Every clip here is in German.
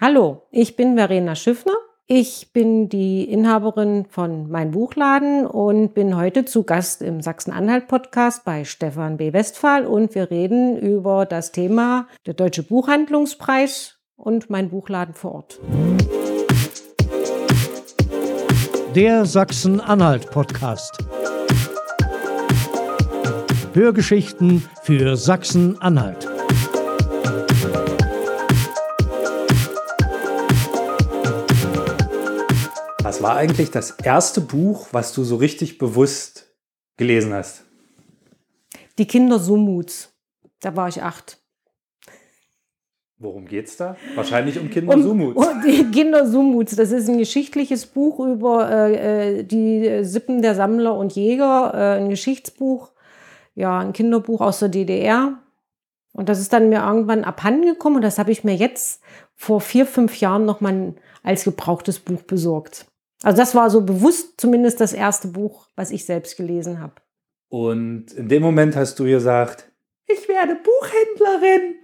Hallo, ich bin Verena Schiffner. Ich bin die Inhaberin von Mein Buchladen und bin heute zu Gast im Sachsen-Anhalt-Podcast bei Stefan B. Westphal und wir reden über das Thema der Deutsche Buchhandlungspreis und Mein Buchladen vor Ort. Der Sachsen-Anhalt-Podcast. Hörgeschichten für Sachsen-Anhalt. Was war eigentlich das erste Buch, was du so richtig bewusst gelesen hast? Die Kinder Sumuts. Da war ich acht. Worum geht's da? Wahrscheinlich um Kinder Sumuts. Um, um die Kinder Sumuts. Das ist ein geschichtliches Buch über äh, die Sippen der Sammler und Jäger, äh, ein Geschichtsbuch, ja, ein Kinderbuch aus der DDR. Und das ist dann mir irgendwann abhandengekommen und das habe ich mir jetzt vor vier, fünf Jahren nochmal als gebrauchtes Buch besorgt. Also das war so bewusst zumindest das erste Buch, was ich selbst gelesen habe. Und in dem Moment hast du gesagt, ich werde Buchhändlerin.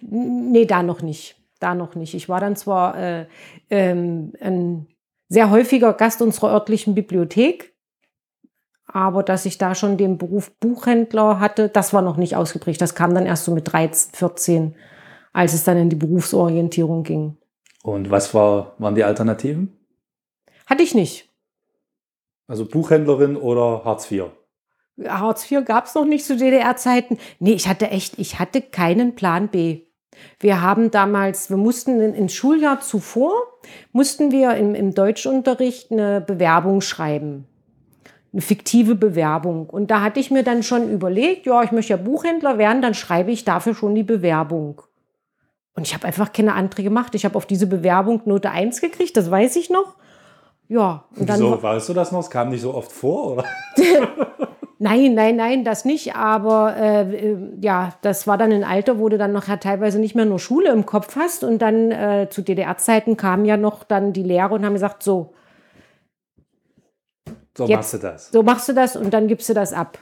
nee, da noch nicht. Da noch nicht. Ich war dann zwar äh, ähm, ein sehr häufiger Gast unserer örtlichen Bibliothek, aber dass ich da schon den Beruf Buchhändler hatte, das war noch nicht ausgeprägt. Das kam dann erst so mit 13, 14, als es dann in die Berufsorientierung ging. Und was war, waren die Alternativen? Hatte ich nicht. Also Buchhändlerin oder Hartz IV? Hartz IV gab es noch nicht zu DDR-Zeiten. Nee, ich hatte echt, ich hatte keinen Plan B. Wir haben damals, wir mussten ins Schuljahr zuvor, mussten wir im, im Deutschunterricht eine Bewerbung schreiben. Eine fiktive Bewerbung. Und da hatte ich mir dann schon überlegt, ja, ich möchte ja Buchhändler werden, dann schreibe ich dafür schon die Bewerbung. Und ich habe einfach keine andere gemacht. Ich habe auf diese Bewerbung Note 1 gekriegt, das weiß ich noch. Ja. Und dann Wieso, weißt du das noch? Es kam nicht so oft vor, oder? nein, nein, nein, das nicht. Aber äh, ja, das war dann ein Alter, wo du dann noch ja, teilweise nicht mehr nur Schule im Kopf hast. Und dann äh, zu DDR-Zeiten kamen ja noch dann die Lehrer und haben gesagt, so. So jetzt, machst du das. So machst du das und dann gibst du das ab.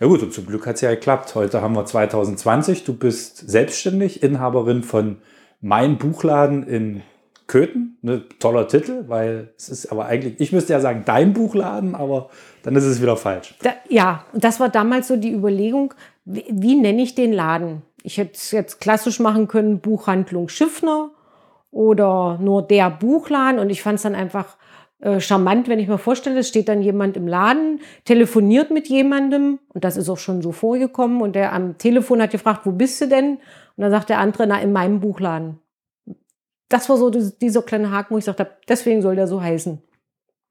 Ja gut, und zum Glück hat es ja geklappt. Heute haben wir 2020. Du bist selbstständig, Inhaberin von Mein Buchladen in Köthen, ne, toller Titel, weil es ist aber eigentlich, ich müsste ja sagen, dein Buchladen, aber dann ist es wieder falsch. Da, ja, und das war damals so die Überlegung, wie, wie nenne ich den Laden? Ich hätte es jetzt klassisch machen können, Buchhandlung Schiffner oder nur der Buchladen und ich fand es dann einfach äh, charmant, wenn ich mir vorstelle, es steht dann jemand im Laden, telefoniert mit jemandem und das ist auch schon so vorgekommen und der am Telefon hat gefragt, wo bist du denn? Und dann sagt der andere, na, in meinem Buchladen das war so dieser kleine Haken, wo ich gesagt habe, deswegen soll der so heißen.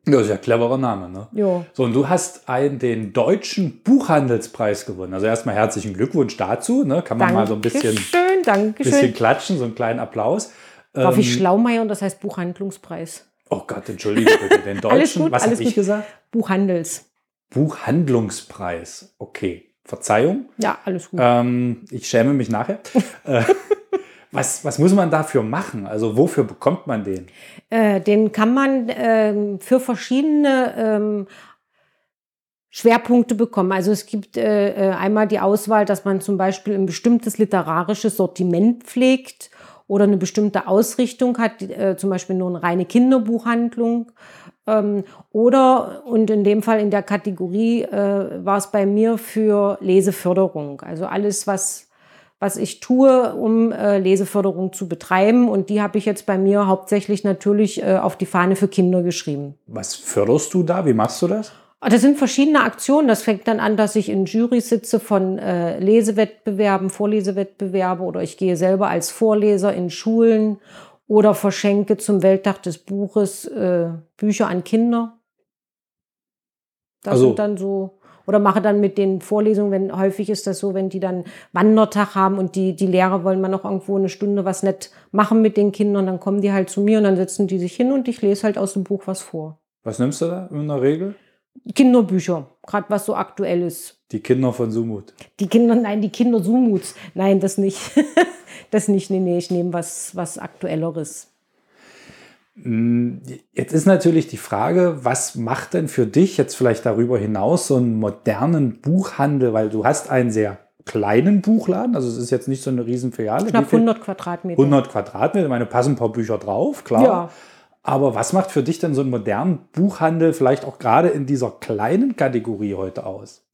Ja, ist ja ein cleverer Name, ne? Ja. So, und du hast einen, den deutschen Buchhandelspreis gewonnen. Also erstmal herzlichen Glückwunsch dazu, ne? Kann man Dankeschön, mal so ein bisschen, Dankeschön. bisschen klatschen, so einen kleinen Applaus. War ähm, wie Schlaumeier und das heißt Buchhandlungspreis. Oh Gott, entschuldige bitte, den deutschen, alles gut, was habe ich gesagt? Buchhandels. Buchhandlungspreis, okay. Verzeihung. Ja, alles gut. Ähm, ich schäme mich nachher. Äh, was, was muss man dafür machen? Also wofür bekommt man den? Äh, den kann man äh, für verschiedene ähm, Schwerpunkte bekommen. Also es gibt äh, äh, einmal die Auswahl, dass man zum Beispiel ein bestimmtes literarisches Sortiment pflegt oder eine bestimmte Ausrichtung hat, äh, zum Beispiel nur eine reine Kinderbuchhandlung. Ähm, oder, und in dem Fall in der Kategorie äh, war es bei mir für Leseförderung. Also alles, was was ich tue, um äh, Leseförderung zu betreiben. Und die habe ich jetzt bei mir hauptsächlich natürlich äh, auf die Fahne für Kinder geschrieben. Was förderst du da? Wie machst du das? Ah, das sind verschiedene Aktionen. Das fängt dann an, dass ich in Jury sitze von äh, Lesewettbewerben, Vorlesewettbewerbe oder ich gehe selber als Vorleser in Schulen oder verschenke zum Welttag des Buches äh, Bücher an Kinder. Das also, sind dann so oder mache dann mit den Vorlesungen, wenn häufig ist das so, wenn die dann Wandertag haben und die, die Lehrer wollen mal noch irgendwo eine Stunde was nett machen mit den Kindern, dann kommen die halt zu mir und dann setzen die sich hin und ich lese halt aus dem Buch was vor. Was nimmst du da in der Regel? Kinderbücher, gerade was so aktuell ist. Die Kinder von Sumut. Die Kinder, nein, die Kinder Sumuts. Nein, das nicht. das nicht, nee, nee, ich nehme was, was Aktuelleres. Jetzt ist natürlich die Frage, was macht denn für dich jetzt vielleicht darüber hinaus so einen modernen Buchhandel, weil du hast einen sehr kleinen Buchladen. Also es ist jetzt nicht so eine Riesenfiliale. Knapp 100 Quadratmeter. 100 Quadratmeter. Ich meine, passen ein paar Bücher drauf, klar. Ja. Aber was macht für dich denn so einen modernen Buchhandel vielleicht auch gerade in dieser kleinen Kategorie heute aus?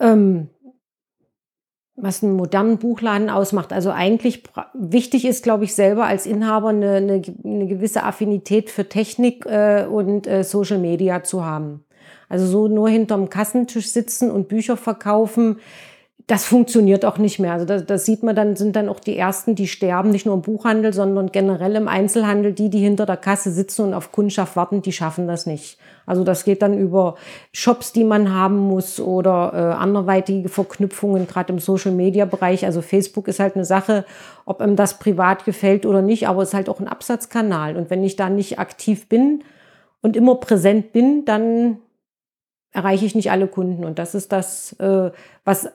Ähm, was einen modernen Buchladen ausmacht. Also eigentlich wichtig ist, glaube ich, selber als Inhaber eine, eine, eine gewisse Affinität für Technik äh, und äh, Social Media zu haben. Also so nur hinterm Kassentisch sitzen und Bücher verkaufen, das funktioniert auch nicht mehr. Also das, das, sieht man dann, sind dann auch die ersten, die sterben, nicht nur im Buchhandel, sondern generell im Einzelhandel. Die, die hinter der Kasse sitzen und auf Kundschaft warten, die schaffen das nicht. Also das geht dann über Shops, die man haben muss oder äh, anderweitige Verknüpfungen, gerade im Social-Media-Bereich. Also Facebook ist halt eine Sache, ob einem das privat gefällt oder nicht, aber es ist halt auch ein Absatzkanal. Und wenn ich da nicht aktiv bin und immer präsent bin, dann erreiche ich nicht alle Kunden. Und das ist das, äh, was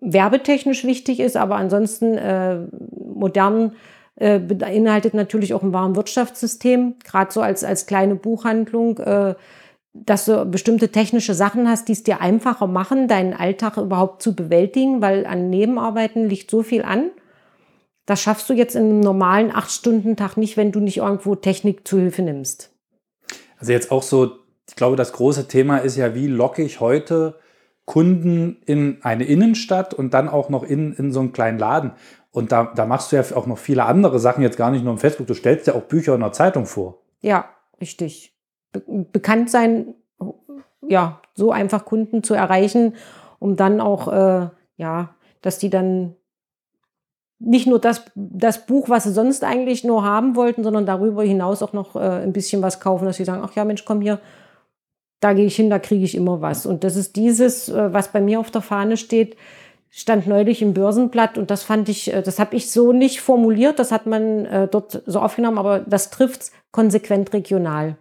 werbetechnisch wichtig ist, aber ansonsten äh, modern äh, beinhaltet natürlich auch ein Warenwirtschaftssystem, gerade so als, als kleine Buchhandlung, dass du bestimmte technische Sachen hast, die es dir einfacher machen, deinen Alltag überhaupt zu bewältigen, weil an Nebenarbeiten liegt so viel an. Das schaffst du jetzt in einem normalen Acht-Stunden-Tag nicht, wenn du nicht irgendwo Technik zu Hilfe nimmst. Also jetzt auch so ich glaube, das große Thema ist ja, wie locke ich heute Kunden in eine Innenstadt und dann auch noch in, in so einen kleinen Laden. Und da, da machst du ja auch noch viele andere Sachen, jetzt gar nicht nur im Facebook. Du stellst ja auch Bücher in der Zeitung vor. Ja, richtig. Be bekannt sein, ja, so einfach Kunden zu erreichen, um dann auch, äh, ja, dass die dann nicht nur das, das Buch, was sie sonst eigentlich nur haben wollten, sondern darüber hinaus auch noch äh, ein bisschen was kaufen, dass sie sagen, ach ja, Mensch, komm hier, da gehe ich hin, da kriege ich immer was. Und das ist dieses, äh, was bei mir auf der Fahne steht, stand neulich im Börsenblatt und das fand ich, äh, das habe ich so nicht formuliert, das hat man äh, dort so aufgenommen, aber das trifft konsequent regional.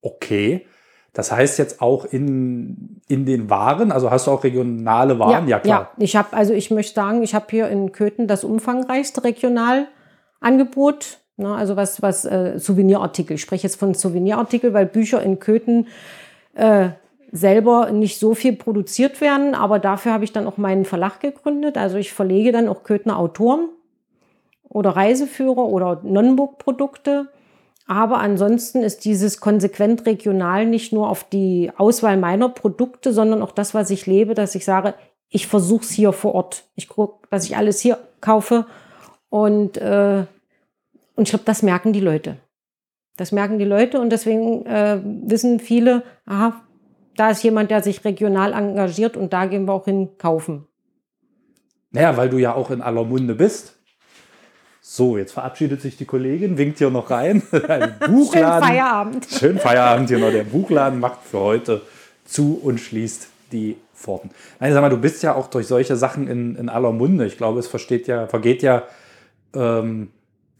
Okay. Das heißt jetzt auch in, in den Waren, also hast du auch regionale Waren? Ja, ja klar. Ja, ich habe, also ich möchte sagen, ich habe hier in Köthen das umfangreichste Regionalangebot Ne, also was, was äh, Souvenirartikel. Ich spreche jetzt von Souvenirartikel, weil Bücher in Köthen äh, selber nicht so viel produziert werden, aber dafür habe ich dann auch meinen Verlag gegründet. Also ich verlege dann auch Köthner Autoren oder Reiseführer oder Nonnenburg-Produkte. Aber ansonsten ist dieses konsequent regional nicht nur auf die Auswahl meiner Produkte, sondern auch das, was ich lebe, dass ich sage, ich versuche es hier vor Ort. Ich gucke, dass ich alles hier kaufe und äh, und ich glaube, das merken die Leute. Das merken die Leute und deswegen äh, wissen viele, aha, da ist jemand, der sich regional engagiert und da gehen wir auch hin kaufen. Naja, weil du ja auch in aller Munde bist. So, jetzt verabschiedet sich die Kollegin, winkt hier noch rein. Ein Buchladen. Schönen Feierabend. Schönen Feierabend hier noch. Der Buchladen macht für heute zu und schließt die Pforten. Nein, sag mal, du bist ja auch durch solche Sachen in, in aller Munde. Ich glaube, es versteht ja, vergeht ja ähm,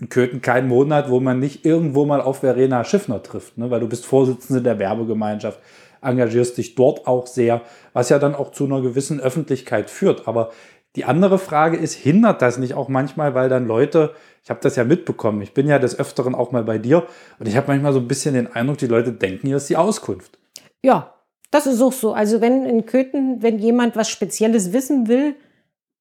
Köthen keinen Monat, wo man nicht irgendwo mal auf Verena Schiffner trifft, ne? weil du bist Vorsitzende der Werbegemeinschaft, engagierst dich dort auch sehr, was ja dann auch zu einer gewissen Öffentlichkeit führt. Aber die andere Frage ist, hindert das nicht auch manchmal, weil dann Leute, ich habe das ja mitbekommen, ich bin ja des Öfteren auch mal bei dir und ich habe manchmal so ein bisschen den Eindruck, die Leute denken, hier ist die Auskunft. Ja, das ist auch so. Also wenn in Köthen, wenn jemand was Spezielles wissen will,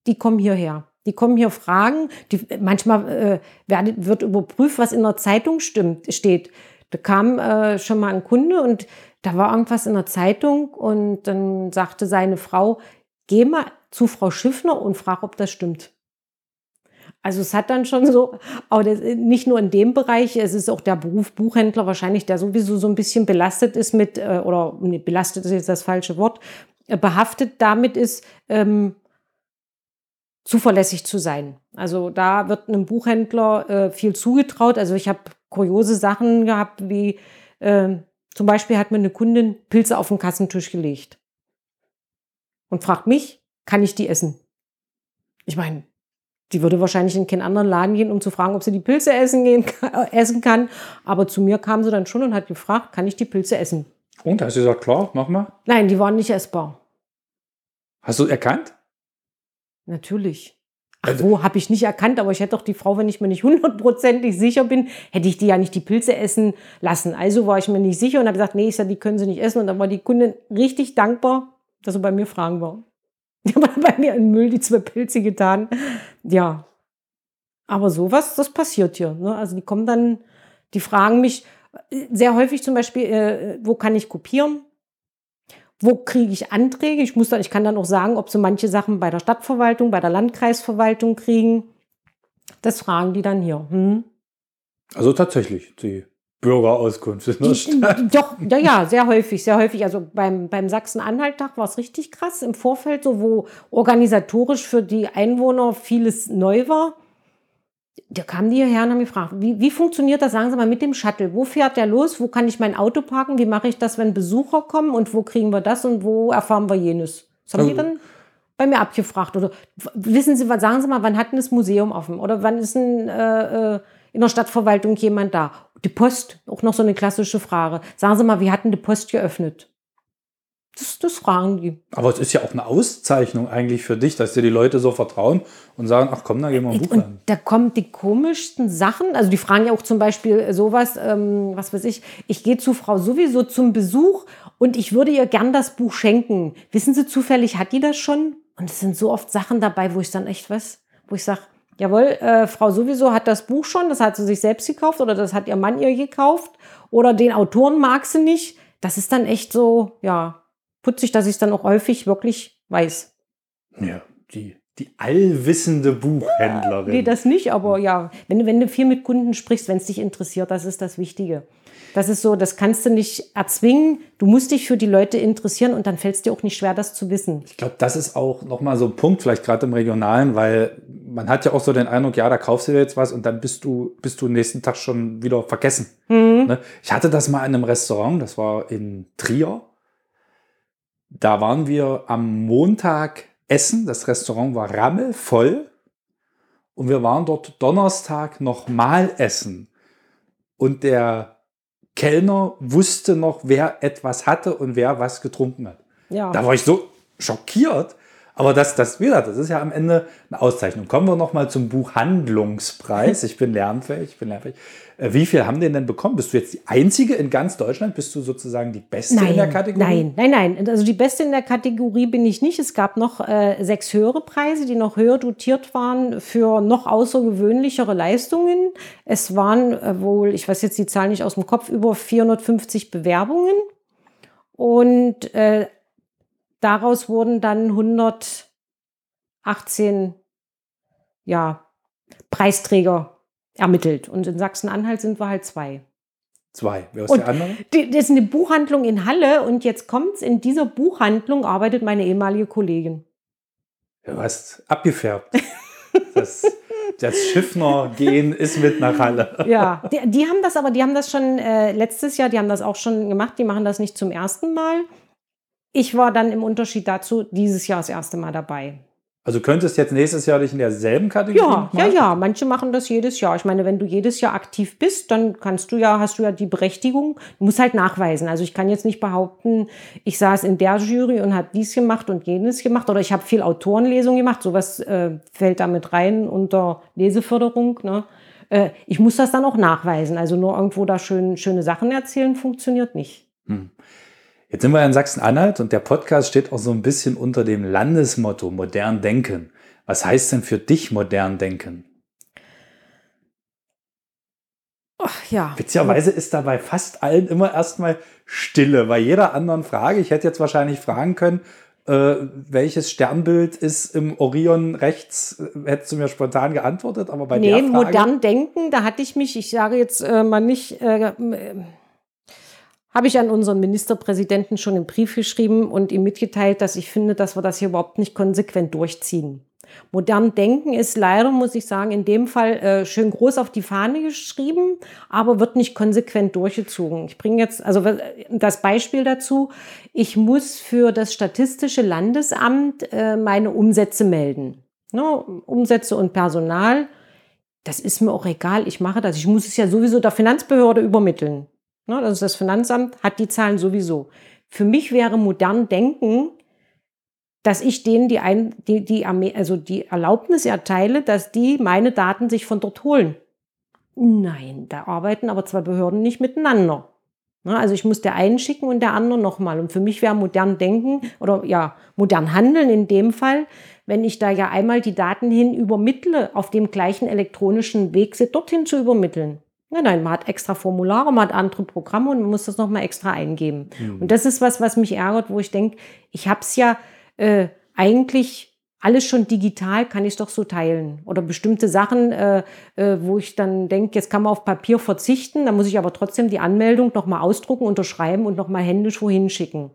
die kommen hierher. Die kommen hier Fragen, die, manchmal äh, wird, überprüft, was in der Zeitung stimmt, steht. Da kam äh, schon mal ein Kunde und da war irgendwas in der Zeitung und dann sagte seine Frau, geh mal zu Frau Schiffner und frag, ob das stimmt. Also es hat dann schon so, aber das, nicht nur in dem Bereich, es ist auch der Beruf Buchhändler wahrscheinlich, der sowieso so ein bisschen belastet ist mit, äh, oder nee, belastet ist jetzt das falsche Wort, äh, behaftet damit ist, ähm, zuverlässig zu sein. Also da wird einem Buchhändler äh, viel zugetraut. Also ich habe kuriose Sachen gehabt, wie äh, zum Beispiel hat mir eine Kundin Pilze auf den Kassentisch gelegt und fragt mich, kann ich die essen? Ich meine, die würde wahrscheinlich in keinen anderen Laden gehen, um zu fragen, ob sie die Pilze essen, gehen, äh, essen kann. Aber zu mir kam sie dann schon und hat gefragt, kann ich die Pilze essen? Und hast du gesagt, klar, mach mal? Nein, die waren nicht essbar. Hast du erkannt? Natürlich. Ach, also, wo habe ich nicht erkannt, aber ich hätte doch die Frau, wenn ich mir nicht hundertprozentig sicher bin, hätte ich die ja nicht die Pilze essen lassen. Also war ich mir nicht sicher und habe gesagt, nee, ich sag, die können sie nicht essen. Und dann war die Kundin richtig dankbar, dass er bei mir fragen war. Die haben bei mir in Müll die zwei Pilze getan. Ja. Aber sowas, das passiert hier. Ne? Also die kommen dann, die fragen mich äh, sehr häufig zum Beispiel, äh, wo kann ich kopieren? Wo kriege ich Anträge? Ich muss dann, ich kann dann auch sagen, ob sie manche Sachen bei der Stadtverwaltung, bei der Landkreisverwaltung kriegen. Das fragen die dann hier. Hm? Also tatsächlich, die Bürgerauskunft in der Stadt. Doch, ja, ja, sehr häufig, sehr häufig. Also beim, beim Sachsen-Anhalt-Tag war es richtig krass im Vorfeld, so wo organisatorisch für die Einwohner vieles neu war. Da kamen die hierher und haben gefragt, wie, wie funktioniert das, sagen Sie mal, mit dem Shuttle? Wo fährt der los? Wo kann ich mein Auto parken? Wie mache ich das, wenn Besucher kommen? Und wo kriegen wir das und wo erfahren wir jenes? Das haben Also- die dann bei mir abgefragt. Oder wissen Sie, was sagen Sie mal, wann hat denn das Museum offen? Oder wann ist ein, äh, äh, in der Stadtverwaltung jemand da? Die Post, auch noch so eine klassische Frage. Sagen Sie mal, wie hat denn die Post geöffnet? Das, das fragen die. Aber es ist ja auch eine Auszeichnung eigentlich für dich, dass dir die Leute so vertrauen und sagen, ach komm, da gehen wir ein Buch Und an. da kommen die komischsten Sachen. Also die fragen ja auch zum Beispiel sowas, ähm, was weiß ich, ich gehe zu Frau sowieso zum Besuch und ich würde ihr gern das Buch schenken. Wissen Sie zufällig, hat die das schon? Und es sind so oft Sachen dabei, wo ich dann echt was, wo ich sage, jawohl, äh, Frau sowieso hat das Buch schon, das hat sie sich selbst gekauft oder das hat ihr Mann ihr gekauft oder den Autoren mag sie nicht. Das ist dann echt so, ja, putzig, dass ich es dann auch häufig wirklich weiß. Ja, die, die allwissende Buchhändlerin. Nee, das nicht, aber ja, wenn, du- wenn du viel mit Kunden sprichst, wenn es dich interessiert, das ist das Wichtige. Das ist so, das kannst du nicht erzwingen. Du musst dich für die Leute interessieren und dann fällt es dir auch nicht schwer, das zu wissen. Ich glaube, das ist auch nochmal so ein Punkt, vielleicht gerade im Regionalen, weil man hat ja auch so den Eindruck, ja, da kaufst du dir jetzt was und dann bist du, bist du nächsten Tag schon wieder vergessen. Ne? Ich hatte das mal in einem Restaurant, das war in Trier. Da waren wir am Montag essen. Das Restaurant war rammelvoll. Und wir waren dort Donnerstag nochmal essen. Und der Kellner wusste noch, wer etwas hatte und wer was getrunken hat. Ja. Da war ich so schockiert. Aber das, das, wie gesagt, das ist ja am Ende eine Auszeichnung. Kommen wir nochmal zum Buchhandlungspreis. Ich bin lernfähig, ich bin lernfähig. Äh, Wie viel haben den denn bekommen? Bist du jetzt die Einzige in ganz Deutschland? Bist du sozusagen die Beste Nein, in der Kategorie? nein, nein, nein. Also die Beste in der Kategorie bin ich nicht. Es gab noch äh, sechs höhere Preise, die noch höher dotiert waren für noch außergewöhnlichere Leistungen. Es waren äh, wohl, ich weiß jetzt die Zahl nicht aus dem Kopf, über 450 Bewerbungen. Und äh, daraus wurden dann 118 ja, Preisträger ermittelt. Und in Sachsen-Anhalt sind wir halt zwei. Zwei. Wer ist Und- der andere? Die- Das ist eine Buchhandlung in Halle und jetzt kommt's. In dieser Buchhandlung arbeitet meine ehemalige Kollegin. Du hast abgefärbt. Das, das Schiffner-Gen ist mit nach Halle. Ja, die, die haben das aber, die haben das schon äh, letztes Jahr, die haben das auch schon gemacht. Die machen das nicht zum ersten Mal. Ich war dann im Unterschied dazu dieses Jahr das erste Mal dabei. Also könntest jetzt nächstes Jahr dich in derselben Kategorie Ja, noch ja, ja. Manche machen das jedes Jahr. Ich meine, wenn du jedes Jahr aktiv bist, dann kannst du ja, hast du ja die Berechtigung. Du musst halt nachweisen. Also ich kann jetzt nicht behaupten, ich saß in der Jury und habe dies gemacht und jenes gemacht oder ich habe viel Autorenlesung gemacht. Sowas äh, fällt da mit rein unter Leseförderung. Ne? Äh, ich muss das dann auch nachweisen. Also nur irgendwo da schön, schöne Sachen erzählen funktioniert nicht. Jetzt sind wir in Sachsen-Anhalt und der Podcast steht auch so ein bisschen unter dem Landesmotto modern denken. Was heißt denn für dich modern denken? Ach ja. Witzigerweise ist da bei fast allen immer erstmal Stille. Bei jeder anderen Frage, ich hätte jetzt wahrscheinlich fragen können, äh, welches Sternbild ist im Orion rechts, äh, hättest du mir spontan geantwortet, aber bei nee, der Frage, modern denken, da hatte ich mich, ich sage jetzt äh, mal nicht, äh, äh, habe ich an unseren Ministerpräsidenten schon einen Brief geschrieben und ihm mitgeteilt, dass ich finde, dass wir das hier überhaupt nicht konsequent durchziehen. Modern Denken ist leider, muss ich sagen, in dem Fall äh, schön groß auf die Fahne geschrieben, aber wird nicht konsequent durchgezogen. Ich bringe jetzt also was- das Beispiel dazu. Ich muss für das Statistische Landesamt äh, meine Umsätze melden. Ne, Umsätze und Personal. Das ist mir auch egal. Ich mache das. Ich muss es ja sowieso der Finanzbehörde übermitteln. Ne, das Finanzamt, hat die Zahlen sowieso. Für mich wäre modern Denken, dass ich denen die, ein, die, die, also die Erlaubnis erteile, dass die meine Daten sich von dort holen. Nein, da arbeiten aber zwei Behörden nicht miteinander. Ne, also ich muss der einen schicken und der anderen nochmal. Und für mich wäre modern denken oder ja, modern handeln in dem Fall, wenn ich da ja einmal die Daten hin übermittle, auf dem gleichen elektronischen Weg sie dorthin zu übermitteln. Nein, nein, man hat extra Formulare, man hat andere Programme und man muss das nochmal extra eingeben. Mhm. Und das ist was, was mich ärgert, wo ich denke, ich habe es ja äh, eigentlich alles schon digital, kann ich doch so teilen. Oder bestimmte Sachen, äh, äh, wo ich dann denke, jetzt kann man auf Papier verzichten, dann muss ich aber trotzdem die Anmeldung nochmal ausdrucken, unterschreiben und nochmal händisch wohin schicken.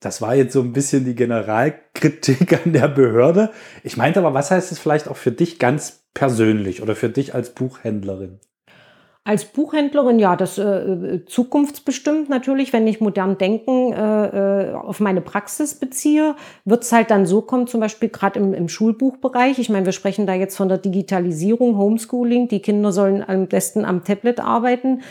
Das war jetzt so ein bisschen die Generalkritik an der Behörde. Ich meinte aber, was heißt es vielleicht auch für dich ganz persönlich oder für dich als Buchhändlerin? Als Buchhändlerin, ja, das äh, äh, zukunftsbestimmt natürlich, wenn ich modern denken äh, äh auf meine Praxis beziehe, wird es halt dann so kommen, zum Beispiel gerade im, im Schulbuchbereich. Ich meine, wir sprechen da jetzt von der Digitalisierung, Homeschooling. Die Kinder sollen am besten am Tablet arbeiten.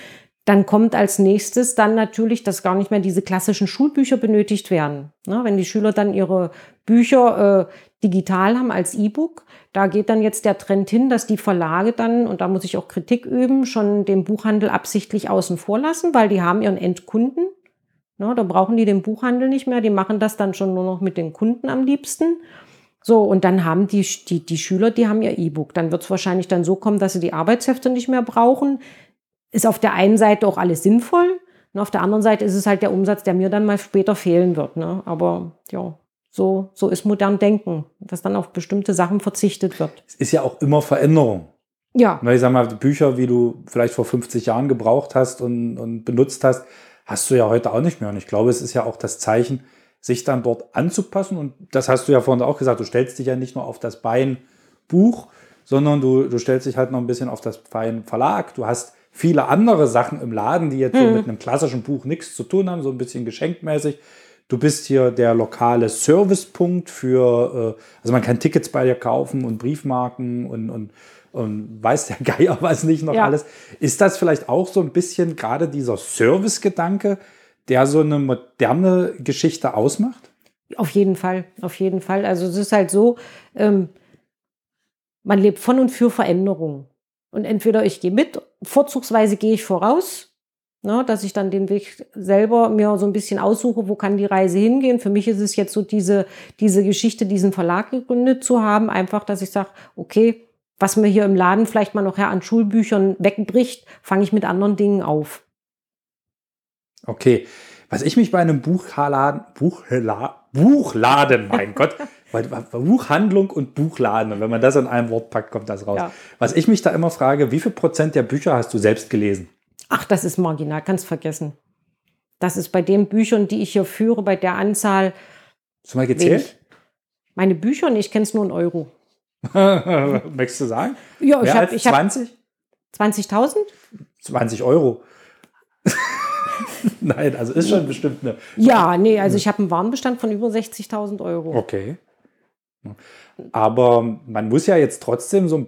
Dann kommt als nächstes dann natürlich, dass gar nicht mehr diese klassischen Schulbücher benötigt werden. Ne, wenn die Schüler dann ihre Bücher äh, digital haben als E-Book, da geht dann jetzt der Trend hin, dass die Verlage dann, und da muss ich auch Kritik üben, schon den Buchhandel absichtlich außen vor lassen, weil die haben ihren Endkunden. Ne, da brauchen die den Buchhandel nicht mehr, die machen das dann schon nur noch mit den Kunden am liebsten. So, und dann haben die, die, die Schüler, die haben ihr E-Book. Dann wird es wahrscheinlich dann so kommen, dass sie die Arbeitshefte nicht mehr brauchen. Ist auf der einen Seite auch alles sinnvoll, und auf der anderen Seite ist es halt der Umsatz, der mir dann mal später fehlen wird. Ne? Aber ja, so, so ist modern Denken, dass dann auf bestimmte Sachen verzichtet wird. Es ist ja auch immer Veränderung. Ja. Weil ich sag mal, Bücher, wie du vielleicht vor 50 Jahren gebraucht hast und, und benutzt hast, hast du ja heute auch nicht mehr. Und ich glaube, es ist ja auch das Zeichen, sich dann dort anzupassen. Und das hast du ja vorhin auch gesagt, du stellst dich ja nicht nur auf das Bein Buch, sondern du, du stellst dich halt noch ein bisschen auf das Bein Verlag. Du hast viele andere Sachen im Laden, die jetzt mhm. so mit einem klassischen Buch nichts zu tun haben, so ein bisschen geschenkmäßig. Du bist hier der lokale Servicepunkt für, äh, also man kann Tickets bei dir kaufen und Briefmarken und, und, und weiß der Geier was nicht noch ja. alles. Ist das vielleicht auch so ein bisschen gerade dieser Servicegedanke, der so eine moderne Geschichte ausmacht? Auf jeden Fall, auf jeden Fall. Also es ist halt so, ähm, man lebt von und für Veränderungen. Und entweder ich gehe mit, vorzugsweise gehe ich voraus Ne, dass ich dann den Weg selber mir so ein bisschen aussuche, wo kann die Reise hingehen. Für mich ist es jetzt so diese, diese Geschichte, diesen Verlag gegründet zu haben, einfach, dass ich sage, okay, was mir hier im Laden vielleicht mal noch her an Schulbüchern wegbricht, fange ich mit anderen Dingen auf. Okay. Was ich mich bei einem Buchladen, Buchla, Buchladen, mein Gott, Buchhandlung und Buchladen, und wenn man das in einem Wort packt, kommt das raus. Ja. Was ich mich da immer frage, wie viel Prozent der Bücher hast du selbst gelesen? Ach, das ist marginal, kannst vergessen. Das ist bei den Büchern, die ich hier führe, bei der Anzahl. Hast du mal gezählt? Wenig. Meine Bücher, ich kenne es nur in Euro. Möchtest du sagen? Ja, Mehr ich habe 20? 20.000? 20 Euro. Nein, also ist schon bestimmt eine. Ja, nee, also ich habe einen Warenbestand von über 60.000 Euro. Okay. Aber man muss ja jetzt trotzdem so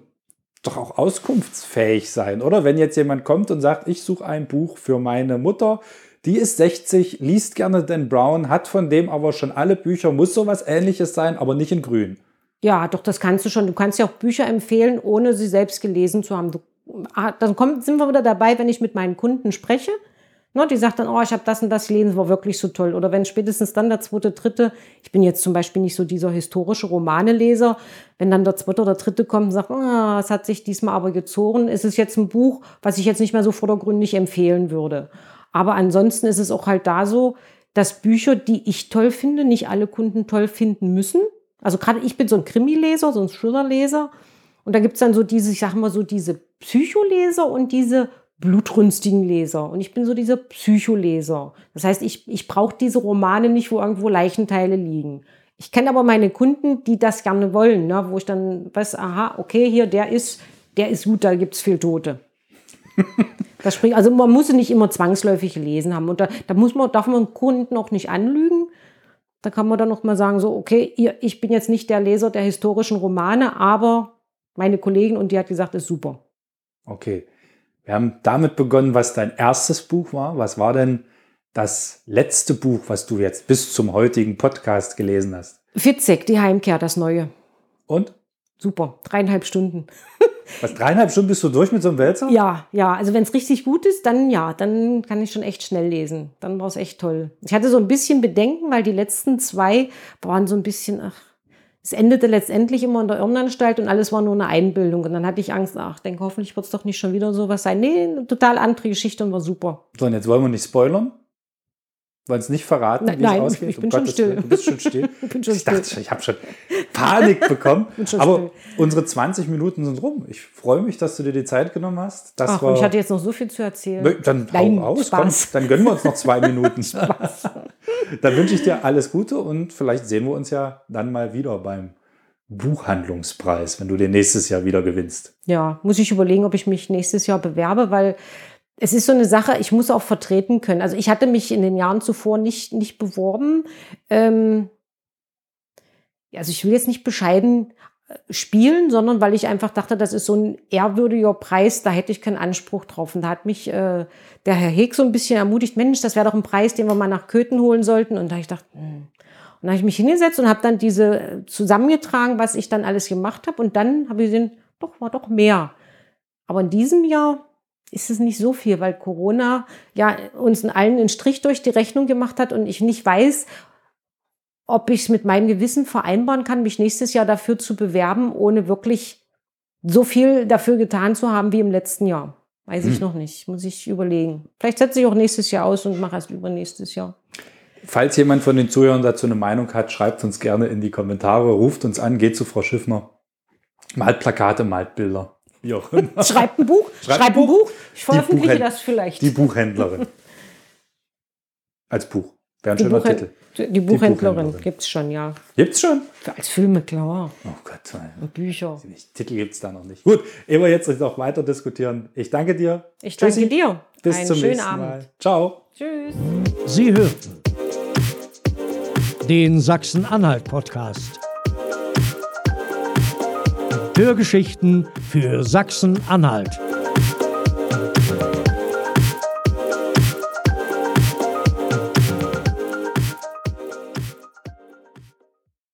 doch auch auskunftsfähig sein, oder? Wenn jetzt jemand kommt und sagt, ich suche ein Buch für meine Mutter, die ist 60, liest gerne Dan Brown, hat von dem aber schon alle Bücher, muss sowas ähnliches sein, aber nicht in grün. Ja, doch, das kannst du schon. Du kannst ja auch Bücher empfehlen, ohne sie selbst gelesen zu haben. Du, ah, dann kommt, sind wir wieder dabei, wenn ich mit meinen Kunden spreche Ne, die sagt dann, oh, ich habe das und das gelesen, war wirklich so toll. Oder wenn spätestens dann der zweite, dritte, ich bin jetzt zum Beispiel nicht so dieser historische Romane-Leser, wenn dann der zweite oder dritte kommt und sagt, ah, es hat sich diesmal aber gezogen, ist es jetzt ein Buch, was ich jetzt nicht mehr so vordergründig empfehlen würde. Aber ansonsten ist es auch halt da so, dass Bücher, die ich toll finde, nicht alle Kunden toll finden müssen. Also gerade ich bin so ein Krimi-Leser, so ein Thriller-Leser. Und da gibt's dann so diese, ich sag mal so diese Psycholeser und diese blutrünstigen Leser und ich bin so dieser Psycholeser. Das heißt, ich, ich brauche diese Romane nicht, wo irgendwo Leichenteile liegen. Ich kenne aber meine Kunden, die das gerne wollen, ne? wo ich dann weiß, aha, okay, hier, der ist, der ist gut, da gibt es viel Tote. das springt, also man muss nicht immer zwangsläufig lesen haben. Und da, da muss man, darf man Kunden auch nicht anlügen. Da kann man dann noch mal sagen, so, okay, ihr, ich bin jetzt nicht der Leser der historischen Romane, aber meine Kollegin und die hat gesagt, ist super. Okay. Wir haben damit begonnen, was dein erstes Buch war. Was war denn das letzte Buch, was du jetzt bis zum heutigen Podcast gelesen hast? Fitzek, die Heimkehr, das Neue. Und? Super, dreieinhalb Stunden. Was, dreieinhalb Stunden bist du durch mit so einem Wälzer? Ja, ja. Also wenn es richtig gut ist, dann ja, dann kann ich schon echt schnell lesen. Dann war es echt toll. Ich hatte so ein bisschen Bedenken, weil die letzten zwei waren so ein bisschen, ach, es endete letztendlich immer in der Irrenanstalt und alles war nur eine Einbildung. Und dann hatte ich Angst, ach, denke, hoffentlich wird es doch nicht schon wieder sowas sein. Nee, eine total andere Geschichte und war super. So, und jetzt wollen wir nicht spoilern. Wollen es nicht verraten, Nein, wie es nein, ausgeht? ich bin Um schon Gottes still. Willen, Du bist schon still. Ich bin schon ich dachte, schon, ich habe schon Panik bekommen. Aber still. unsere 20 Minuten sind rum. Ich freue mich, dass du dir die Zeit genommen hast. Das Ach, war, ich hatte jetzt noch so viel zu erzählen. dann Nein, hau aus, komm, dann gönnen wir uns noch zwei Minuten. dann wünsche ich dir alles Gute und vielleicht sehen wir uns ja dann mal wieder beim Buchhandlungspreis, wenn du den nächstes Jahr wieder gewinnst. Ja, muss ich überlegen, ob ich mich nächstes Jahr bewerbe, weil es ist so eine Sache, ich muss auch vertreten können. Also ich hatte mich in den Jahren zuvor nicht, nicht beworben. Ähm, also ich will jetzt nicht bescheiden äh, spielen, sondern weil ich einfach dachte, das ist so ein ehrwürdiger Preis, da hätte ich keinen Anspruch drauf. Und da hat mich äh, der Herr Heg so ein bisschen ermutigt, Mensch, das wäre doch ein Preis, den wir mal nach Köthen holen sollten. Und da ich gedacht, hm. und dann habe ich mich hingesetzt und habe dann diese äh, zusammengetragen, was ich dann alles gemacht habe. Und dann habe ich gesehen, doch, war doch mehr. Aber in diesem Jahr ist es nicht so viel, weil Corona ja uns allen einen Strich durch die Rechnung gemacht hat und ich nicht weiß, ob ich es mit meinem Gewissen vereinbaren kann, mich nächstes Jahr dafür zu bewerben, ohne wirklich so viel dafür getan zu haben wie im letzten Jahr. Weiß ich noch nicht, muss ich überlegen. Vielleicht setze ich auch nächstes Jahr aus und mache erst übernächstes Jahr. Falls jemand von den Zuhörern dazu eine Meinung hat, schreibt uns gerne in die Kommentare, ruft uns an, geht zu Frau Schiffner. Malt Plakate, malt Bilder. Wie auch immer. Schreibt ein Buch, Schreibt schreibt, ein Buch. Buch. Ich veröffentliche Buchhänd- das vielleicht. Die Buchhändlerin. Als Buch. Wäre ein Die schöner Buchhänd- Titel. Die Buchhändlerin Buchhändlerin. gibt's schon, ja. Gibt's schon? Als Filme, klar. Oh Gott. Und Bücher. Titel gibt's da noch nicht. Gut, ehe wir jetzt noch weiter diskutieren. Ich danke dir. Ich danke Tschüssi. dir. Bis Einen zum schönen nächsten Abend. Mal. Ciao. Tschüss. Sie hörten den Sachsen-Anhalt-Podcast. Hörgeschichten für Sachsen-Anhalt.